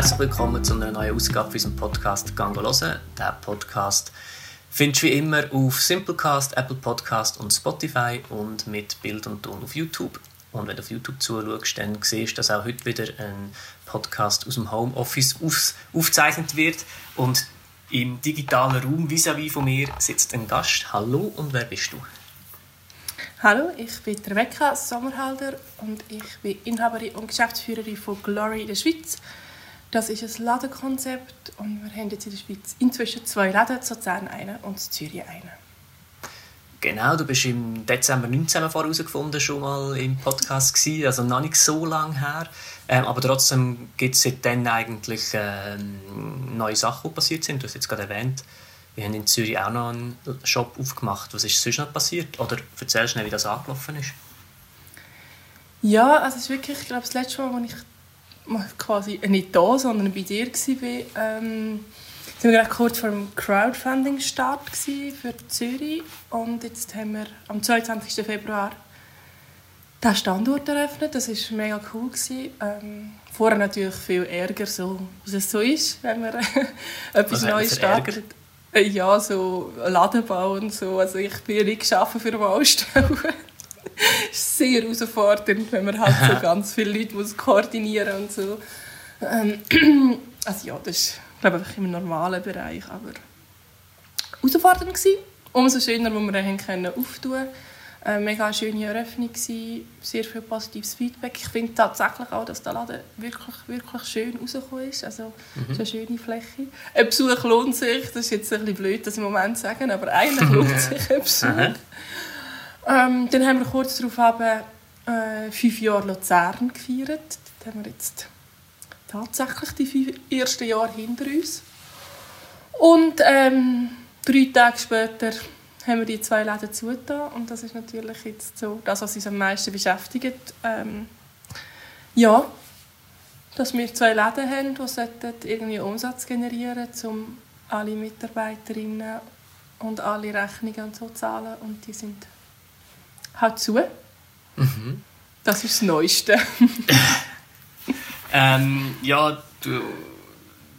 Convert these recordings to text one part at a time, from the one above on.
herzlich willkommen zu einer neuen Ausgabe unserem Podcast «Gango hören». Der Podcast findest du wie immer auf Simplecast, Apple Podcast und Spotify und mit Bild und Ton auf YouTube. Und wenn du auf YouTube zuschaust, dann siehst du, dass auch heute wieder ein Podcast aus dem Homeoffice auf, aufgezeichnet wird. Und im digitalen Raum vis-à-vis -vis von mir sitzt ein Gast. Hallo und wer bist du? Hallo, ich bin Rebecca Sommerhalder und ich bin Inhaberin und Geschäftsführerin von Glory in der Schweiz. Das ist ein Ladenkonzept und wir haben jetzt in der Schweiz inzwischen zwei Läden, zu Luzern einen und in Zürich einen. Genau, du bist im Dezember 19 herausgefunden schon mal im Podcast gewesen, also noch nicht so lange her, ähm, aber trotzdem gibt es seitdem eigentlich ähm, neue Sachen, die passiert sind. Du hast jetzt gerade erwähnt, wir haben in Zürich auch noch einen Shop aufgemacht. Was ist sonst noch passiert? Oder erzähl schnell, wie das angelaufen ist. Ja, also es ist wirklich, ich glaube, das letzte Mal, als ich quasi nicht da, sondern bei dir war, ähm, sind wir kurz vor dem Crowdfunding-Start für Zürich. Und jetzt haben wir am 22. Februar den Standort eröffnet. Das war mega cool. Ähm, vorher natürlich viel Ärger, so, was es so ist, wenn man etwas Neues startet. Äh, ja, so Ladenbau und so. Also ich bin nicht geschaffen für Baustellen. Sehr herausfordernd, wenn man halt so ganz viele Leute muss koordinieren und so. Ähm, also ja, das ist, glaube ich, im normalen Bereich, aber herausfordernd gewesen. Umso schöner, wo wir dann können auftun eine äh, mega schöne Eröffnung gewesen, sehr viel positives Feedback. Ich finde tatsächlich auch, dass der Laden wirklich, wirklich schön rausgekommen ist. Also, mhm. es ist eine schöne Fläche. Ein Besuch lohnt sich, das ist jetzt ein bisschen blöd, das im Moment zu sagen, aber eigentlich lohnt sich ein Besuch. Ähm, dann haben wir kurz darauf haben, äh, fünf Jahre Luzern gefeiert. Dann haben wir jetzt tatsächlich die fünf ersten Jahre hinter uns. Und ähm, drei Tage später haben wir die zwei Läden zugetan und das ist natürlich jetzt so das, was uns am meisten beschäftigt. Ähm, ja, dass wir zwei Läden haben, die irgendwie Umsatz generieren um alle Mitarbeiterinnen und alle Rechnungen und so zahlen und die sind halt zu. Mhm. Das ist das Neueste. ähm, ja, du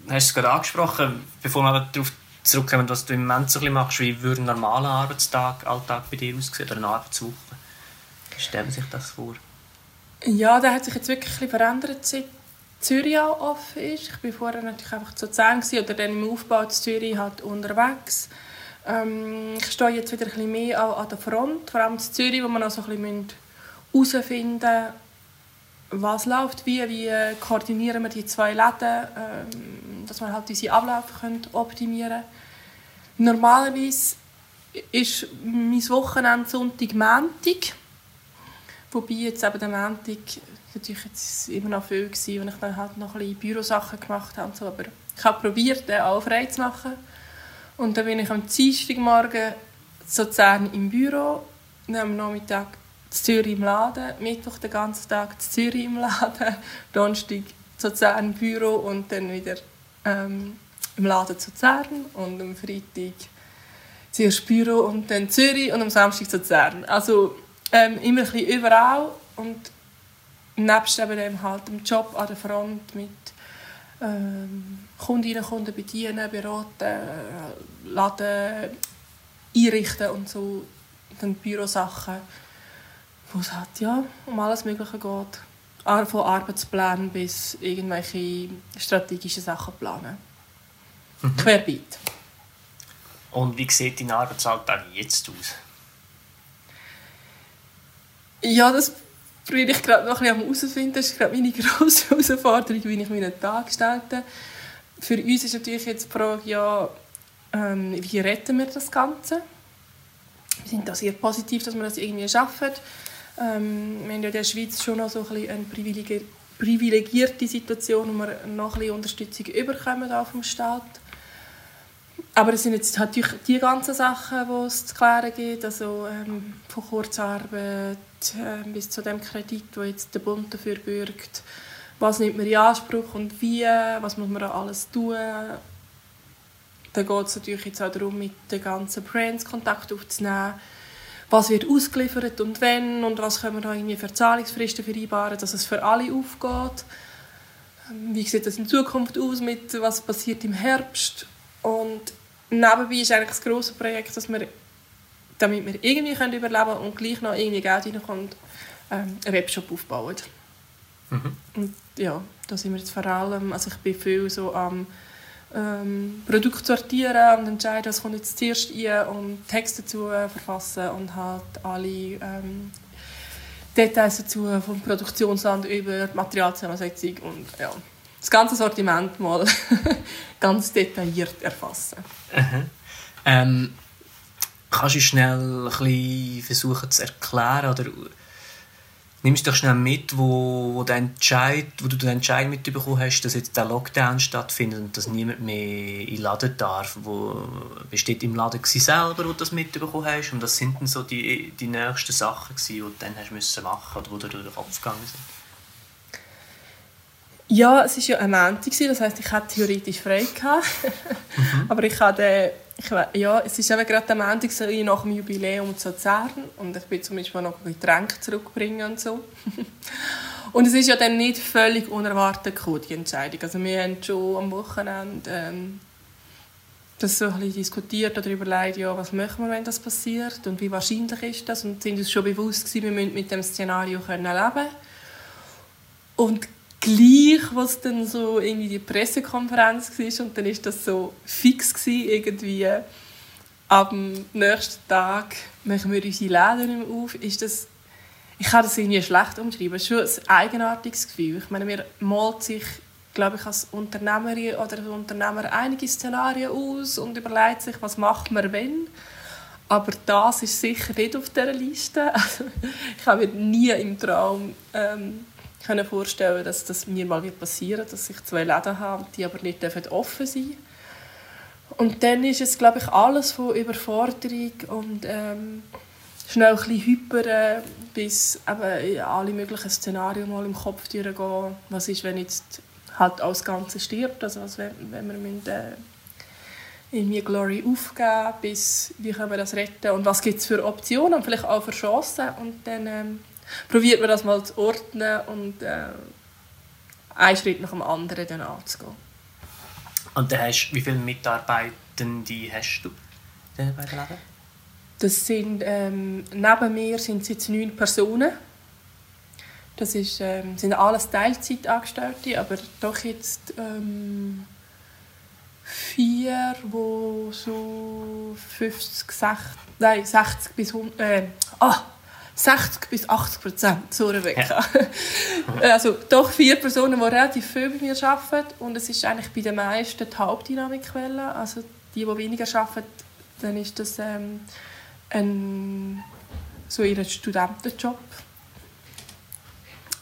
hast es gerade angesprochen, bevor wir darauf zurückkommen, was du im Moment so ein machst, wie würde ein normaler Arbeitstag, Alltag bei dir aussehen oder eine Arbeitswoche? Wie stellen sich das vor? Ja, der hat sich jetzt wirklich ein verändert, seit Zürich auch offen ist. Ich war vorher natürlich einfach zu Zehn oder dann im Aufbau zu Zürich halt unterwegs. Ähm, ich stehe jetzt wieder ein bisschen mehr an der Front, vor allem in Zürich, wo man auch so ein bisschen herausfinden müssen, was läuft wie, wie koordinieren wir die zwei Läden, ähm, dass wir halt unsere Abläufe können optimieren können. Normalerweise ist mein Wochenende Sonntag, Montag. Wobei jetzt eben der Montag natürlich jetzt immer noch viel war und ich dann halt noch ein bisschen Bürosachen gemacht habe. so. Aber ich habe probiert, den auch frei zu machen. Und dann bin ich am Dienstagmorgen sozusagen im Büro am Nachmittag Zürich im Laden, Mittwoch den ganzen Tag in Zürich im Laden, Donnerstag zu Luzern im Büro und dann wieder ähm, im Laden zu Luzern und am Freitag zuerst Büro und dann Zürich und am Samstag zu Luzern. Also ähm, immer ein bisschen überall und nebst eben halt dem Job an der Front mit ähm, Kundinnen und Kunden bedienen, beraten, Laden einrichten und so, dann Bürosachen wo es halt, ja, um alles Mögliche geht. Von Arbeitsplänen bis irgendwelche strategischen Sachen planen. Mhm. Querbeet. Und wie sieht dein Arbeitsalltag jetzt aus? Ja, das probiere ich gerade noch ein bisschen herauszufinden. Das ist gerade meine grosse Herausforderung, wie ich meinen Tag gestalte. Für uns ist natürlich jetzt die Frage, ja, ähm, wie retten wir das Ganze? Wir sind da sehr positiv, dass wir das irgendwie schaffen. Ähm, wir haben ja in der Schweiz schon noch so ein eine privilegierte Situation, wo wir noch ein bisschen Unterstützung überkommen vom Staat. Aber es sind jetzt halt die, ganzen Sachen, die es zu klären gibt, also ähm, von Kurzarbeit äh, bis zu dem Kredit, wo jetzt der Bund dafür bürgt. Was nimmt man in Anspruch und wie, was muss man alles tun. Da geht es natürlich jetzt auch darum, mit den ganzen Brands Kontakt aufzunehmen was wird ausgeliefert und wenn und was können wir da irgendwie für Zahlungsfristen vereinbaren, dass es für alle aufgeht. wie sieht das in Zukunft aus, mit was passiert im Herbst. Und nebenbei ist eigentlich das grosse Projekt, dass wir, damit wir irgendwie können überleben können und gleich noch irgendwie Geld reinkommt, ähm, einen Webshop aufbauen. Mhm. Und ja, da sind wir jetzt vor allem, also ich bin viel so am ähm, Produkt sortieren und entscheiden, was kommt jetzt zuerst rein und Texte dazu verfassen und halt alle ähm, Details dazu vom Produktionsland über die Materialzusammensetzung und ja, das ganze Sortiment mal ganz detailliert erfassen. Ähm, kannst du schnell ein versuchen zu erklären oder nimmst du doch schnell mit, wo, wo, Entscheid, wo du den Entscheid mitbekommen hast, dass jetzt der Lockdown stattfindet und dass niemand mehr in den Laden darf. Wo besteht im Laden selber, wo du das mitbekommen hast? Und das sind dann so die, die nächsten Sachen, die du dann hast müssen machen oder wo dir durch den Kopf gegangen sind? Ja, es war ja ein Montag, das heisst, ich hatte theoretisch frei. mhm. Aber ich hatte, ich, ja, es ist eben gerade der Montag so nach dem Jubiläum zu Luzern und ich bin zum Beispiel noch Getränke zurückbringen und so. und es ist ja dann nicht völlig unerwartet gekommen, die Entscheidung. Also wir haben schon am Wochenende ähm, das so ein bisschen diskutiert oder überlegt, ja, was machen wir, wenn das passiert und wie wahrscheinlich ist das und sind uns schon bewusst gewesen, wir müssen mit dem Szenario können leben und gleich, was dann so irgendwie die Pressekonferenz war und dann ist das so fix gewesen, irgendwie am nächsten Tag machen wir unsere Läden nicht mehr auf, ist das ich kann das irgendwie schlecht umschreiben. Es ist schon ein eigenartiges Gefühl. Ich meine, mir malt sich, glaube ich, als Unternehmerin oder als Unternehmer einige Szenarien aus und überlegt sich, was macht man, wenn. Aber das ist sicher nicht auf dieser Liste. Also, ich habe mir nie im Traum ähm, können vorstellen, dass das mir mal passieren wird, dass ich zwei Läden habe, die aber nicht offen sein dürfen. Und dann ist es, glaube ich, alles von Überforderung und ähm, schnell ein bisschen hyper, bis eben alle möglichen Szenarien mal im Kopf durchgehen. Was ist, wenn jetzt halt alles Ganze stirbt, also wenn, wenn wir müssen, äh, irgendwie Glory aufgeben, bis wie können wir das retten und was gibt es für Optionen und vielleicht auch für Chancen und dann ähm, probiert man das mal zu ordnen und äh, einen Schritt nach dem anderen dann anzugehen. Und dann hast, wie viele Mitarbeitende hast du bei den Läden? Das sind, ähm, neben mir sind es jetzt neun Personen. Das ist, ähm, sind alles Teilzeitangestellte, aber doch jetzt ähm, vier, die so 50, 60, nein, 60 bis 100, äh, ah, 60 bis 80 Prozent so Rebecca. Ja. also doch vier Personen, die relativ viel bei mir arbeiten und es ist eigentlich bei den meisten die Hauptdynamikquelle. Also die, die weniger arbeiten, dann ist das ähm, ein, so ihr Studentenjob.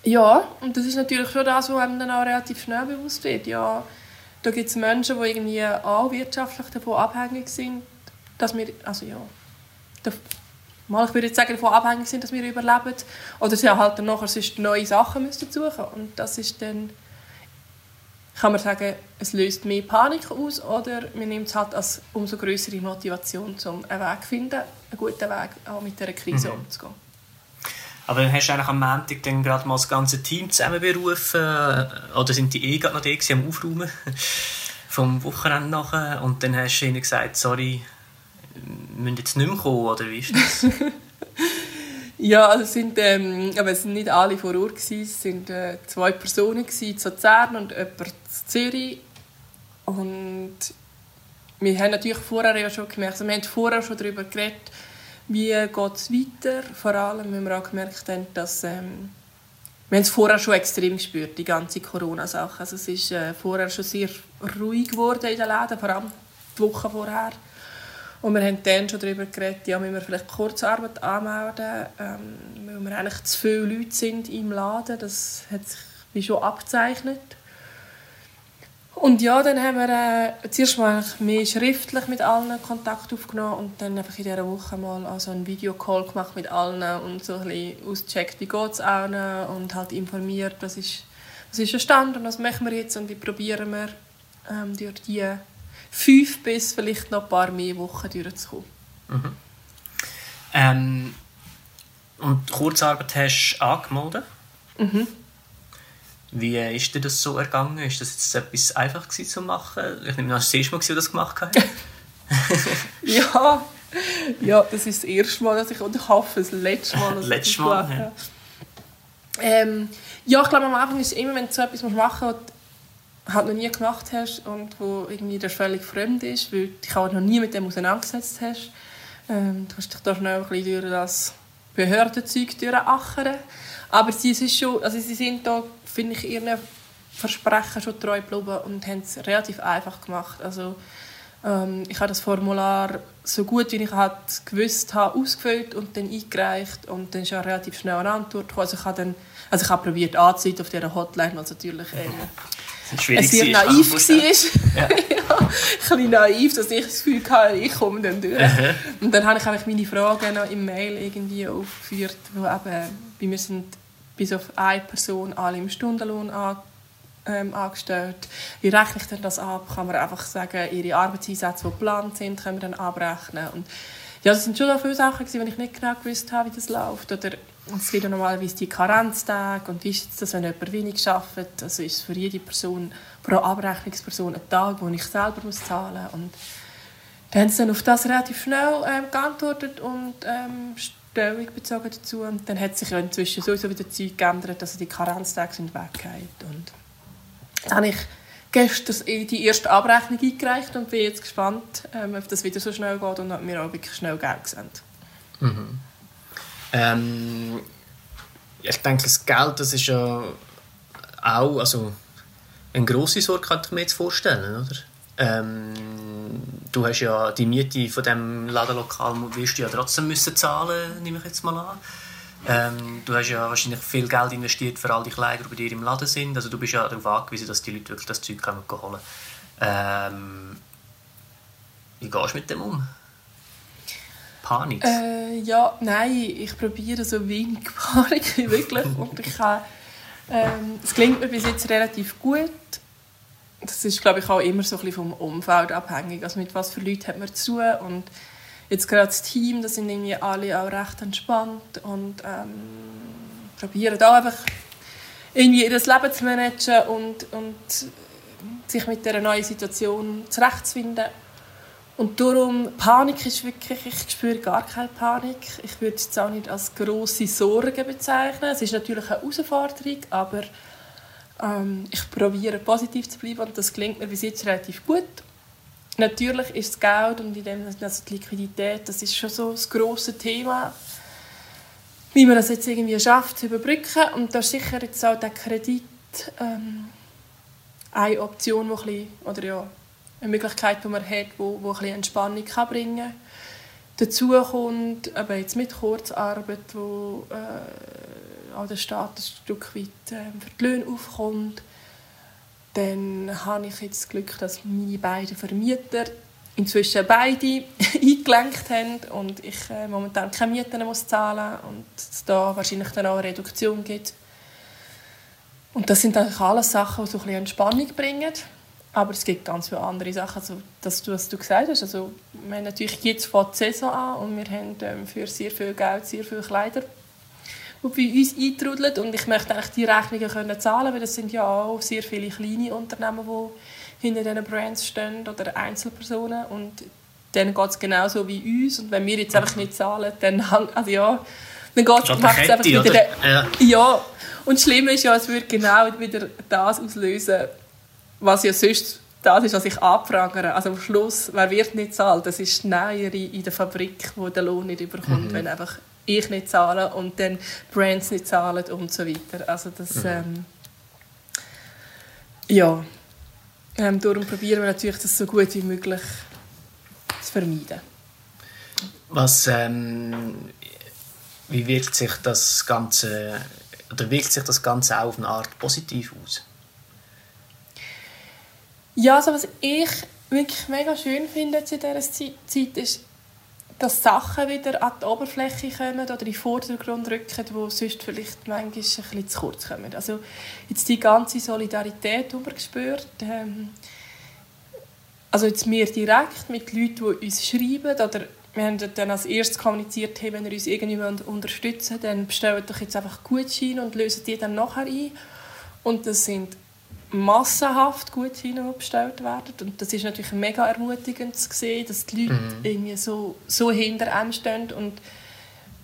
Ja, und das ist natürlich schon das, was einem dann auch relativ schnell bewusst wird. Ja, da gibt es Menschen, die irgendwie auch wirtschaftlich davon abhängig sind, dass wir, also ja, mal, ich würde jetzt sagen, davon abhängig sind, dass wir überleben. Oder sie halt dann nachher sonst neue Sachen müssen suchen Und das ist dann, kann man sagen, es löst mehr Panik aus oder man nimmt es halt als umso größere Motivation, um einen Weg zu finden, einen guten Weg auch mit dieser Krise mhm. umzugehen. Aber dann hast du eigentlich am Montag dann gerade mal das ganze Team zusammenberufen oder sind die eh gerade noch da am Aufräumen vom Wochenende nachher und dann hast du ihnen gesagt, sorry, müssen jetzt nicht mehr kommen, oder wie ist das? ja, also sind, ähm, aber es sind nicht alle vor Ort gewesen. es sind äh, zwei Personen gewesen, zu Luzern und jemand zu Zürich. Und wir haben natürlich vorher ja schon gemerkt, also wir haben vorher schon darüber geredet, wie geht es weiter. Vor allem, wenn wir auch gemerkt haben, dass ähm, wir haben es vorher schon extrem gespürt, die ganze Corona-Sache. Also es ist äh, vorher schon sehr ruhig geworden in den Läden, vor allem die Woche vorher. Und wir haben dann schon darüber geredet, ja, müssen wir vielleicht Kurzarbeit anmelden, ähm, weil wir eigentlich zu viele Leute sind im Laden. Das hat sich wie schon abgezeichnet. Und ja, dann haben wir äh, zuerst mal mehr schriftlich mit allen Kontakt aufgenommen und dann einfach in dieser Woche mal also einen Videocall gemacht mit allen und so ein bisschen ausgecheckt, wie geht es allen und halt informiert, was ist, was ist der Stand und was machen wir jetzt und wie probieren wir ähm, durch die fünf bis vielleicht noch ein paar mehr Wochen durchzukommen. Mhm. Ähm, und Kurzarbeit hast du angemeldet? Mhm. Wie ist dir das so ergangen? Ist das jetzt etwas einfach gewesen, zu machen? Ich nehme an, das erste Mal, dass du das gemacht hast. ja, ja, das ist das erste Mal, dass ich, und ich hoffe, das letzte Mal, dass Letztes ich das Mal, ja. Ähm, ja, ich glaube, am Anfang ist es immer, wenn du so etwas machen musst, halt noch nie gemacht hast und wo irgendwie dir völlig fremd ist, weil du dich auch noch nie mit dem auseinandergesetzt hast. Ähm, du hast dich da schnell ein bisschen durch das Behördenzeug durchachern. Aber sie, ist schon, also sie sind da, finde ich, ihren Versprechen schon treu geblieben und haben es relativ einfach gemacht. Also, ähm, ich habe das Formular so gut wie ich halt gewusst habe ausgefüllt und dann eingereicht und dann ist relativ schnell eine Antwort gekommen. Also ich habe dann, also ich habe probiert anzuleiten auf dieser Hotline, was natürlich ähm, Es schwierig sehr gewesen, naiv kann war. Ja. Ja. ein bisschen naiv, dass ich das Gefühl hatte, ich komme dann durch. Mhm. Und dann habe ich einfach meine Fragen noch im Mail irgendwie aufgeführt, wo eben, bei mir sind bis auf eine Person alle im Stundenlohn an, ähm, angestellt. Wie rechne ich denn das ab? Kann man einfach sagen, ihre Arbeitseinsätze, die geplant sind, können wir dann abrechnen? Und ja, das sind schon viele Sachen, wo ich nicht genau gewusst habe, wie das läuft. Oder es gibt ja normalerweise die Karenztage und wie ist das, wenn jemand wenig arbeitet? Also ist es für jede Person, pro Abrechnungsperson ein Tag, den ich selber muss zahlen muss. Dann haben sie dann auf das relativ schnell ähm, geantwortet und ähm, Stellung bezogen dazu. Und dann hat sich inzwischen sowieso wieder Zeug geändert, dass die Karenztage sind weggegangen. Und dann habe ich gestern die erste Abrechnung eingereicht und bin jetzt gespannt, ähm, ob das wieder so schnell geht und ob wir auch wirklich schnell Geld sehen. Ähm, ich denke, das Geld, das ist ja auch also, eine grosse Sorge, kann ich mir jetzt vorstellen, oder? Ähm, du hast ja die Miete von dem Ladenlokal wirst du ja trotzdem müssen zahlen, nehme ich jetzt mal an. Ähm, du hast ja wahrscheinlich viel Geld investiert für all die Kleider, die bei dir im Laden sind. Also du bist ja darauf angewiesen, dass die Leute wirklich das Zeug kommen holen. Ähm, wie gehst du mit dem um? Panik? Äh, ja, nein, ich probiere so wenig Panik wie möglich und ich kann, ähm, es klingt mir bis jetzt relativ gut. Das ist, glaube ich, auch immer so ein bisschen vom Umfeld abhängig. Also mit was für Leuten hat man zu und jetzt gerade das Team, das sind irgendwie alle auch recht entspannt und ähm, probieren da einfach irgendwie ihr Leben zu managen und, und sich mit dieser neuen Situation zurechtzufinden. Und darum, Panik ist wirklich, ich spüre gar keine Panik. Ich würde es auch nicht als grosse Sorge bezeichnen. Es ist natürlich eine Herausforderung, aber ähm, ich probiere positiv zu bleiben und das gelingt mir bis jetzt relativ gut. Natürlich ist das Geld und in dem also die Liquidität, das ist schon so das grosse Thema, wie man das jetzt irgendwie schafft zu überbrücken. Und da ist sicher jetzt auch der Kredit ähm, eine Option, die ein bisschen, oder ja, eine Möglichkeit, die man hat, wo, wo ein Entspannung kann bringen kann. Dazu kommt eben jetzt mit Kurzarbeit, wo äh, auch der Staat ein Stück weit äh, für die Löhne aufkommt. Dann habe ich jetzt das Glück, dass meine beiden Vermieter inzwischen beide eingelenkt haben und ich äh, momentan keine Mieten muss zahlen und es da wahrscheinlich dann auch eine Reduktion gibt. Und das sind eigentlich alles Sachen, die so ein bisschen Entspannung bringen. Aber es gibt ganz viele andere Sachen, also das, was du gesagt hast. Also, wir haben natürlich jetzt fängt die Saison an und wir haben ähm, für sehr viel Geld sehr viele Kleider, die bei uns eintrudeln. Und ich möchte eigentlich die Rechnungen können zahlen, weil das sind ja auch sehr viele kleine Unternehmen, die hinter diesen Brands stehen oder Einzelpersonen. Und denen geht es genauso wie uns. Und wenn wir jetzt einfach nicht zahlen, dann, also ja, dann geht es einfach wieder... Ja. Ja, und das Schlimme ist ja, es würde genau wieder das auslösen, was ja sonst das ist, was ich abfrage. Also am Schluss, wer wird nicht zahlen? Das ist die Näherin in der Fabrik, die den Lohn nicht überkommt, wenn einfach ich nicht zahle und dann Brands nicht zahlen und so weiter. Also das, ähm, ja, ähm, darum probieren wir natürlich, das so gut wie möglich zu vermeiden. Was, ähm, wie wirkt sich das Ganze, oder wirkt sich das Ganze auch auf eine Art positiv aus? Ja, also was ich wirklich mega schön finde in dieser Zeit ist, dass Sachen wieder an die Oberfläche kommen oder in den Vordergrund rücken, die sonst vielleicht manchmal ein bisschen zu kurz kommen. Also jetzt die ganze Solidarität, die man spürt, ähm, also jetzt wir direkt mit Leuten, die uns schreiben oder wir haben dann als erstes kommuniziert, hey, wenn ihr uns irgendwie unterstützen wollt, dann bestellt doch jetzt einfach Gutscheine und lösen die dann nachher ein. und das sind massenhaft gut bestellt werden. Und das ist natürlich mega ermutigend zu sehen, dass die Leute mhm. irgendwie so, so hinter einem stehen und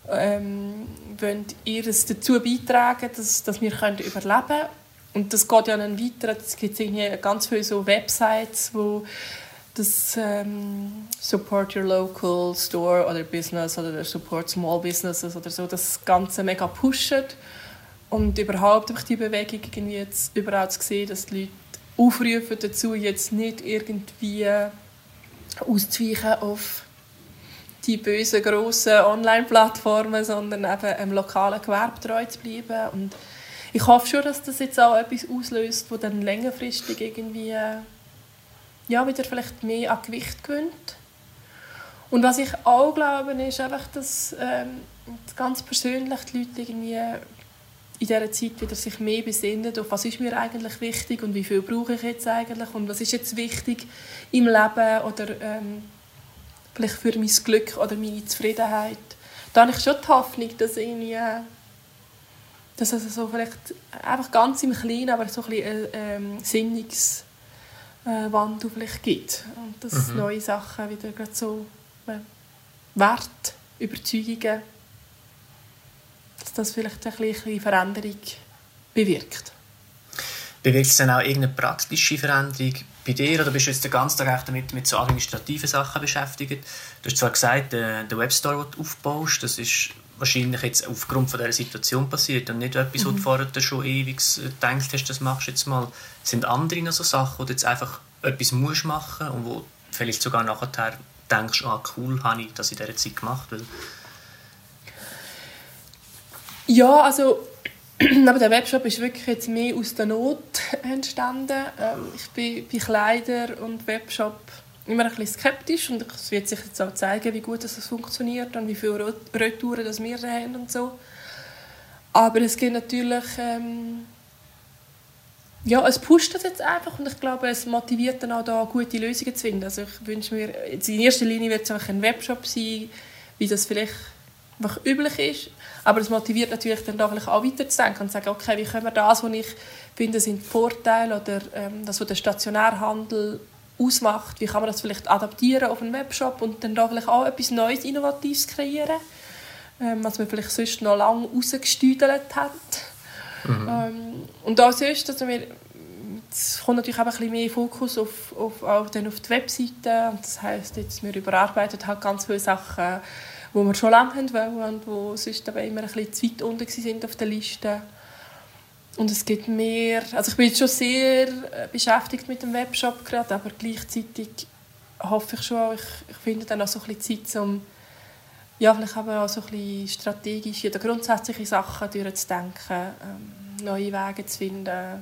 ähm, wollen ihres dazu beitragen, dass, dass wir können überleben können. Und das geht ja dann weiter. Es gibt irgendwie ganz viele so Websites, wo das ähm, Support Your Local Store oder Business oder Support Small Businesses oder so das Ganze mega pushen. Und überhaupt durch die Bewegung irgendwie jetzt überall zu sehen, dass die Leute aufrufen dazu, jetzt nicht irgendwie auszuweichen auf die bösen, grossen Online-Plattformen, sondern eben im lokalen Gewerbe treu zu bleiben. Und ich hoffe schon, dass das jetzt auch etwas auslöst, das dann längerfristig irgendwie ja, wieder vielleicht mehr an Gewicht gewinnt. Und was ich auch glaube, ist einfach, dass ähm, ganz persönlich die Leute irgendwie in dieser Zeit wieder sich mehr besinnen, auf was ist mir eigentlich wichtig und wie viel brauche ich jetzt eigentlich und was ist jetzt wichtig im Leben oder ähm, vielleicht für mein Glück oder meine Zufriedenheit. Da habe ich schon die Hoffnung, dass irgendwie dass es so vielleicht einfach ganz im Kleinen, aber so ein bisschen äh, ähm, äh, vielleicht gibt und dass mhm. neue Sachen wieder gerade so äh, Wert, Überzeugungen das vielleicht eine kleine Veränderung bewirkt. Bewirkt es dann auch irgendeine praktische Veränderung bei dir oder bist du jetzt den ganzen Tag damit mit so administrativen Sachen beschäftigt? Du hast zwar gesagt, der, der Webstore, den du aufbaust, das ist wahrscheinlich jetzt aufgrund von dieser Situation passiert und nicht etwas, mhm. wo du mhm. vorher schon ewig gedacht hast, das machst du jetzt mal. Sind andere noch so Sachen, wo du jetzt einfach etwas musst machen und wo du vielleicht sogar nachher denkst, ah cool, habe ich das in dieser Zeit gemacht, weil ja, also aber der Webshop ist wirklich jetzt mehr aus der Not entstanden. Ähm, ich bin bei Kleider und Webshop immer ein bisschen skeptisch und es wird sich jetzt auch zeigen, wie gut das funktioniert und wie viele Retouren das wir haben und so. Aber es gibt natürlich ähm, ja, es pusht das jetzt einfach und ich glaube, es motiviert dann auch da gute Lösungen zu finden. Also ich wünsche mir, in erster Linie wird es einfach ein Webshop sein, wie das vielleicht einfach üblich ist. Aber es motiviert natürlich dann da vielleicht auch weiterzudenken und zu sagen, okay, wie können wir das, was ich finde, sind Vorteile oder ähm, das, was der Stationärhandel ausmacht, wie kann man das vielleicht adaptieren auf einen Webshop und dann da vielleicht auch etwas Neues, Innovatives kreieren, ähm, was man vielleicht sonst noch lange rausgestüdelt hat. Mhm. Ähm, und auch sonst, also wir, es kommt natürlich auch ein bisschen mehr Fokus auf, auf, dann auf die Webseite. Und das heisst, jetzt, wir überarbeiten halt ganz viele Sachen wo wir schon lange haben wollen und wo sonst aber immer ein bisschen zu weit unten sind auf der Liste. Und es gibt mehr, also ich bin jetzt schon sehr äh, beschäftigt mit dem Webshop gerade, aber gleichzeitig hoffe ich schon, ich, ich finde dann auch so ein bisschen Zeit, um ja, vielleicht auch so ein bisschen strategische oder grundsätzliche Sachen durchzudenken, ähm, neue Wege zu finden.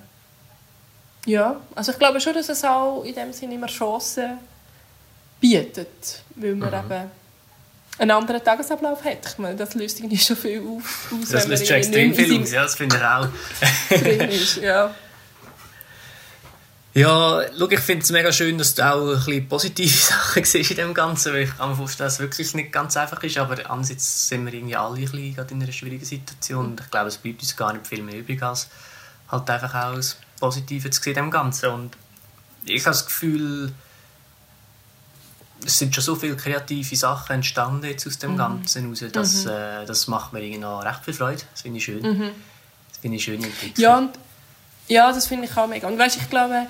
Ja, also ich glaube schon, dass es auch in dem Sinne immer Chancen bietet, weil wir mhm. eben einen anderen Tagesablauf hat. Ich meine, das löst irgendwie schon viel auf. Aus, das löst schon extrem viel aus, ja, das finde ich auch. drin ist, ja. Ja, schau, ich finde es mega schön, dass du auch ein bisschen positive Sachen siehst in dem Ganzen, weil ich kann mir vorstellen, dass es wirklich nicht ganz einfach ist, aber andererseits sind wir irgendwie alle ein bisschen in einer schwierigen Situation und ich glaube, es bleibt uns gar nicht viel mehr übrig, als halt einfach auch das Positive zu sehen in dem Ganzen und ich habe das Gefühl, es sind schon so viele kreative Sachen entstanden jetzt aus dem mhm. Ganzen raus, dass, mhm. äh, das macht mir irgendwie recht viel Freude. Das finde ich schön. Mhm. Das finde ich schön Ja, und, ja, das finde ich auch mega. Und weißt, ich glaube,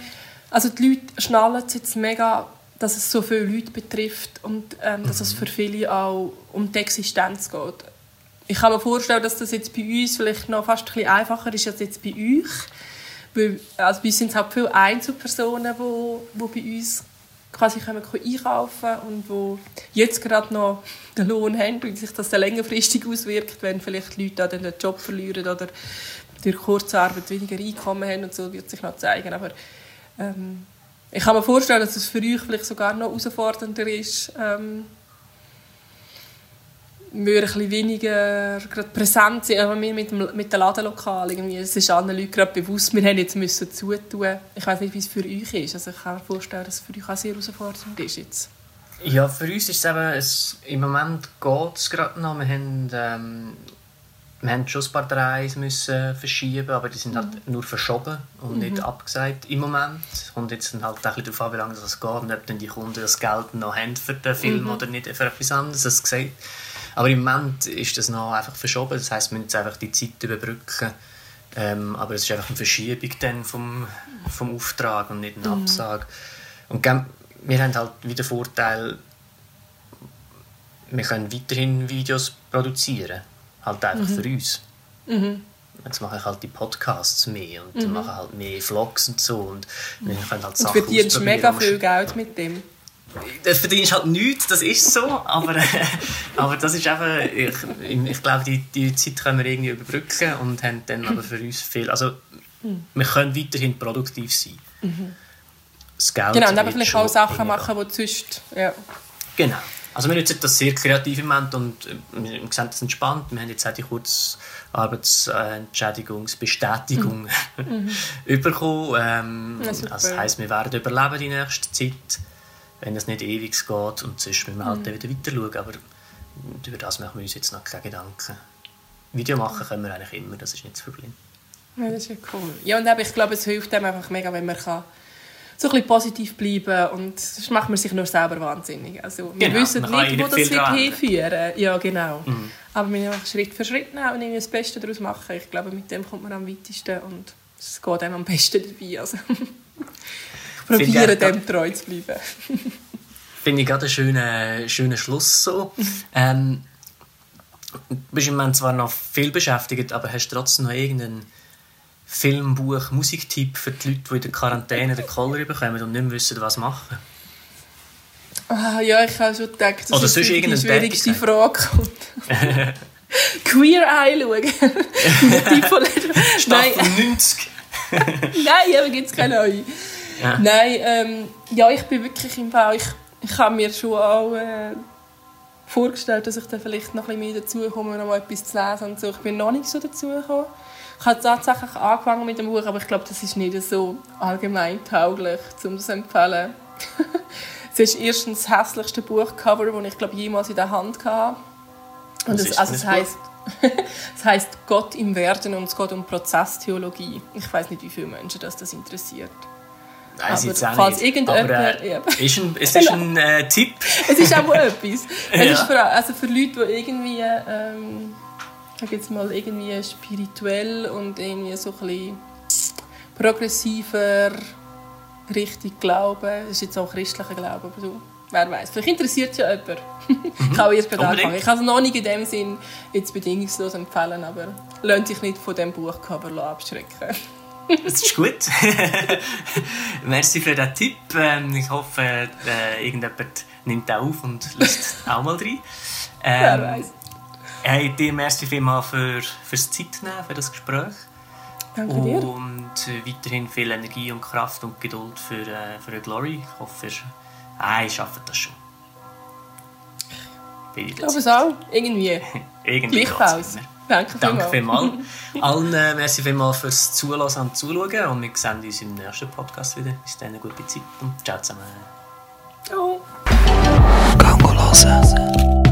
also die Leute schnallen es jetzt mega, dass es so viele Leute betrifft und ähm, dass es mhm. für viele auch um die Existenz geht. Ich kann mir vorstellen, dass das jetzt bei uns vielleicht noch fast ein bisschen einfacher ist als jetzt bei euch. Weil, also bei uns sind es halt viele Einzelpersonen, die, die bei uns quasi können einkaufen und wo jetzt gerade noch den Lohn haben und sich das dann längerfristig auswirkt, wenn vielleicht Leute dann den Job verlieren oder durch Kurzarbeit weniger Einkommen haben und so, wird sich noch zeigen. Aber ähm, ich kann mir vorstellen, dass es für euch vielleicht sogar noch herausfordernder ist, ähm, wir ein bisschen weniger gerade präsent sind, aber wir mit dem, mit dem Ladenlokal. Irgendwie, es ist allen Leuten gerade bewusst, wir haben jetzt müssen zutun. Ich weiß nicht, wie es für euch ist. Also ich kann mir vorstellen, dass es für euch auch sehr herausfordernd ist jetzt. Ja, für uns ist es eben, es, im Moment geht es gerade noch. Wir haben ähm, wir haben schon ein paar Drehs müssen verschieben, aber die sind halt nur verschoben und nicht abgesagt im Moment. Und jetzt sind halt auch ein bisschen darauf an, wie lange das geht und ob dann die Kunden das Geld noch haben für den Film oder nicht für etwas anderes. Das gesagt. Aber im Moment ist das noch einfach verschoben. Das heisst, wir müssen jetzt einfach die Zeit überbrücken. Ähm, aber es ist einfach eine Verschiebung dann vom, vom Auftrag und nicht eine Absage. Und gell, wir haben halt wieder den Vorteil, wir können weiterhin Videos produzieren. Halt einfach für uns. Jetzt mache ich halt die Podcasts mehr und dann mache halt mehr Vlogs und so. Und wir können halt Und Sachen verdienst mega viel Geld mit dem. Das verdienst halt nichts, das ist so, aber, aber das ist einfach, ich, ich glaube, die, die Zeit können wir irgendwie überbrücken und haben dann aber für uns viel, also wir können weiterhin produktiv sein. Das Geld Genau, und eben vielleicht auch Sachen machen, die sonst... Ja. Genau. Also wir nutzen das sehr kreativ im Moment und äh, wir sehen das entspannt. Wir haben jetzt auch die Kurzarbeitsentschädigungsbestätigung bekommen. Ähm, Ja, super. das heisst, wir werden überleben die nächste Zeit, wenn es nicht ewig geht. Und sonst müssen wir halt dann wieder weiter schauen. Aber über das machen wir uns jetzt noch keine Gedanken. Video machen können wir eigentlich immer, das ist nicht das Problem. ja, das ist ja cool. Ja, und eben, ich glaube, es hilft einem einfach mega, wenn man kann so ein bisschen positiv bleiben und sonst macht man sich nur selber wahnsinnig. Also, wir Genau, wissen nicht, wo das wird hinführen. Ja, genau. Aber wir einfach Schritt für Schritt nehmen und irgendwie das Beste daraus machen. Ich glaube, mit dem kommt man am weitesten und es geht einem am besten dabei. Also, ich Finde probiere ich dem treu zu bleiben. Finde ich gerade einen schönen, schönen Schluss so. ähm, du bist im Moment zwar noch viel beschäftigt, aber hast trotzdem noch irgendeinen Film, Buch, Musiktipp für die Leute, die in der Quarantäne den Koller bekommen und nicht wissen, was machen? Ah, ja, ich habe schon gedacht, dass Oder sonst die schwierigste Frage kommt. Queer Eye schauen. Von Nein, Staffel 90! nein, aber gibt es keine neue. Ja. Nein, ähm, ja, ich bin wirklich im Fall, ich, ich habe mir schon auch äh, vorgestellt, dass ich dann vielleicht noch ein bisschen mehr dazu komme, noch mal etwas zu lesen und so. Ich bin noch nicht so dazu gekommen. Ich habe tatsächlich angefangen mit dem Buch, aber ich glaube, das ist nicht so allgemein tauglich, um das zu empfehlen. es ist erstens das hässlichste Buchcover, das ich glaube jemals in der Hand hatte. Und es, ist also es das heißt es heißt Gott im Werden und es geht um Prozesstheologie. Ich weiß nicht, wie viele Menschen das, das interessiert. Weiß Aber auch falls nicht. irgendjemand- äh, ja. ist ein, es ist ein äh, Tipp. Es ist auch etwas. Es Ja. ist für, also für Leute, die irgendwie, ähm, ich jetzt mal, irgendwie spirituell und irgendwie so ein bisschen progressiver richtig glauben. Es ist jetzt auch christlicher Glaube, aber so. Wer weiß. Vielleicht interessiert es ja jemand. ich habe erst gerade Unbedingt. angefangen. Ich kann es noch nicht in dem Sinn jetzt bedingungslos empfehlen, aber lohnt sich nicht von diesem Buchcover abschrecken. Das ist gut. Merci für den Tipp. Ähm, ich hoffe, äh, irgendjemand nimmt den auf und lässt auch mal rein. Wer Ähm, weiß. hey, dir merci vielmals für, fürs Zeitnehmen, für das Gespräch. Danke dir. Und weiterhin viel Energie und Kraft und Geduld für, äh, für Glory. Ich hoffe, ihr, ah, ihr schafft das schon. Ich glaube es auch. Irgendwie. Irgendwie Gleichfalls. Danke Danke vielmals. Allen äh, merci vielmals fürs Zuhören und Zuschauen. Und wir sehen uns im nächsten Podcast wieder. Bis dann, eine gute Zeit und ciao zusammen. Ciao. Gango.